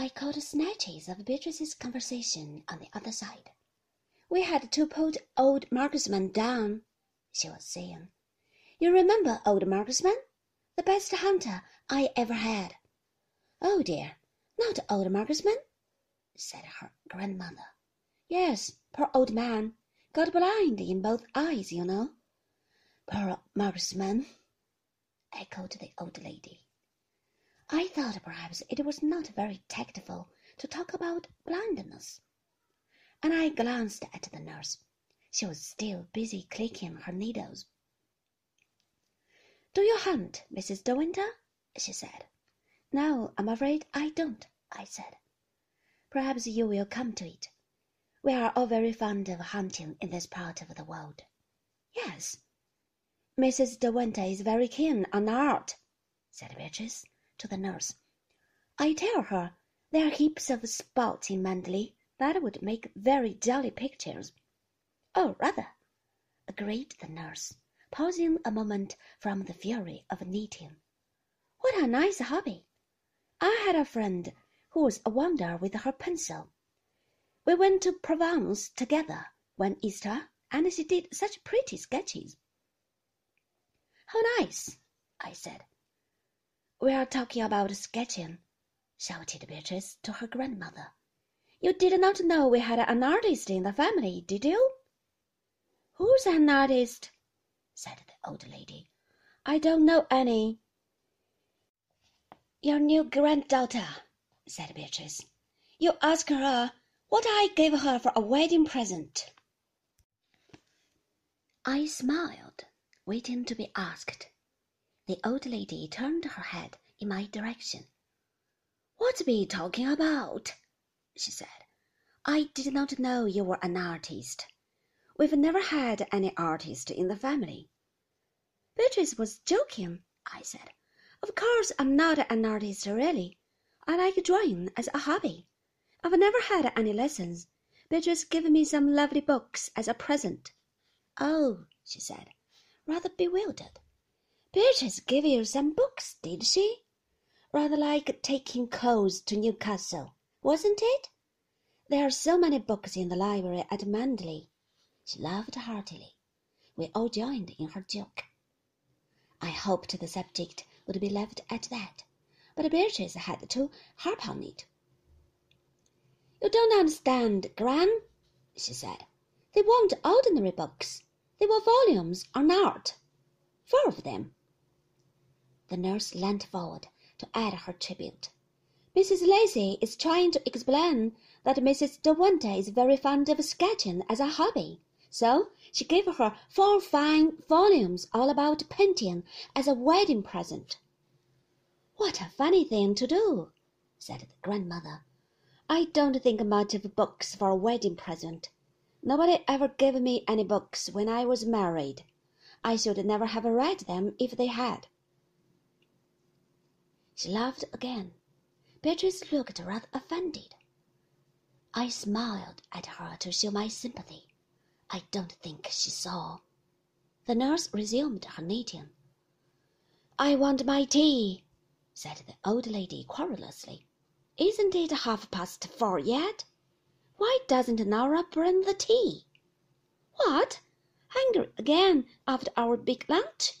I caught snatches of Beatrice's conversation on the other side. We had to put old Marksman down, she was saying. You remember old Marksman? The best hunter I ever had. Oh dear, not old Marksman, said her grandmother. Yes, poor old man. Got blind in both eyes, you know. Poor Marksman, echoed the old lady. I thought perhaps it was not very tactful to talk about blindness and I glanced at the nurse. She was still busy clicking her needles. Do you hunt, Mrs. De Winter? she said. No, I'm afraid I don't, I said. Perhaps you will come to it. We are all very fond of hunting in this part of the world. Yes. Mrs. De Winter is very keen on art, said Beatrice to the nurse. I tell her there are heaps of spots in Manderley that would make very jolly pictures. Oh, rather, agreed the nurse, pausing a moment from the fury of knitting. What a nice hobby! I had a friend who was a wonder with her pencil. We went to Provence together one Easter, and she did such pretty sketches. How nice, I said. We are talking about sketching, shouted Beatrice to her grandmother. You did not know we had an artist in the family, did you? Who's an artist? said the old lady. I don't know any. Your new granddaughter, said Beatrice. You ask her what I gave her for a wedding present. I smiled, waiting to be asked. The old lady turned her head in my direction. What Bee talking about? she said. I did not know you were an artist. We've never had any artist in the family. Beatrice was joking, I said. Of course I'm not an artist really. I like drawing as a hobby. I've never had any lessons. Beatrice gave me some lovely books as a present. Oh, she said, rather bewildered. Beatrice gave you some books, did she? Rather like taking coals to Newcastle wasn't it? There are so many books in the library at Manderley. She laughed heartily. We all joined in her joke. I hoped the subject would be left at that, but Beatrice had to harp on it. You don't understand, Gran, she said. They weren't ordinary books. They were volumes on art. Four of them. The nurse leant forward to add her tribute. Mrs. Lacey is trying to explain that Mrs. De Winter is very fond of sketching as a hobby, so she gave her four fine volumes all about painting as a wedding present. What a funny thing to do, said the grandmother. I don't think much of books for a wedding present. Nobody ever gave me any books when I was married. I should never have read them if they had. She laughed again. Beatrice looked rather offended. I smiled at her to show my sympathy. I don't think she saw. The nurse resumed her knitting. I want my tea, said the old lady querulously. Isn't it half past four yet? Why doesn't Nora bring the tea? What? Hungry again after our big lunch?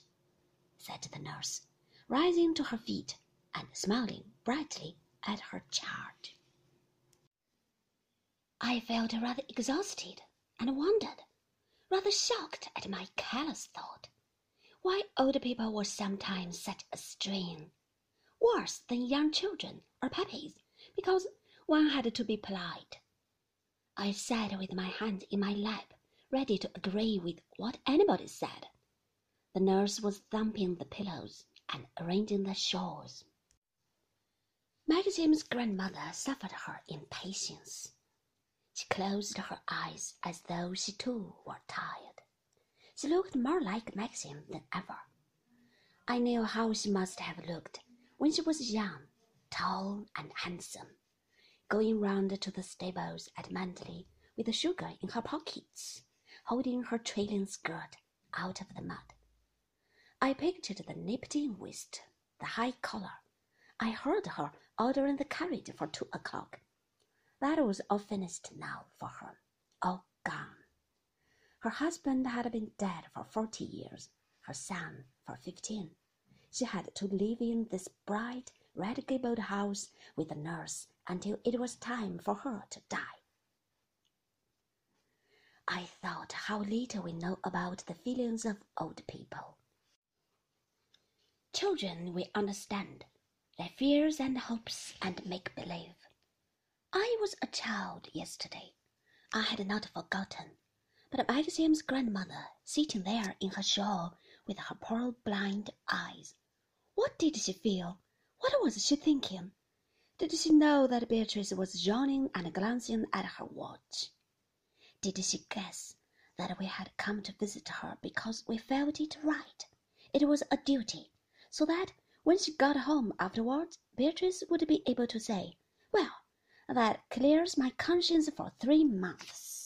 said the nurse, rising to her feet and smiling brightly at her charge. I felt rather exhausted and wondered, rather shocked at my careless thought, why old people were sometimes such a strain, worse than young children or puppies, because one had to be polite. I sat with my hands in my lap, ready to agree with what anybody said. The nurse was thumping the pillows and arranging the shawls. Maxim's grandmother suffered her impatience. She closed her eyes as though she too were tired. She looked more like Maxim than ever. I knew how she must have looked when she was young, tall and handsome, going round to the stables at Manderley with the sugar in her pockets, holding her trailing skirt out of the mud. I pictured the nipped-in waist, the high collar. I heard her ordering the carriage for two o'clock. That was all finished now for her, all gone. Her husband had been dead for forty years, her son for fifteen. She had to live in this bright, red gabled house with a nurse until it was time for her to die. I thought how little we know about the feelings of old people. Children we understand, their fears and hopes and make believe. I was a child yesterday. I had not forgotten. But Maxim's grandmother, sitting there in her shawl with her pearl blind eyes, what did she feel? What was she thinking? Did she know that Beatrice was yawning and glancing at her watch? Did she guess that we had come to visit her because we felt it right? It was a duty, so that when she got home afterwards, Beatrice would be able to say, Well, that clears my conscience for three months.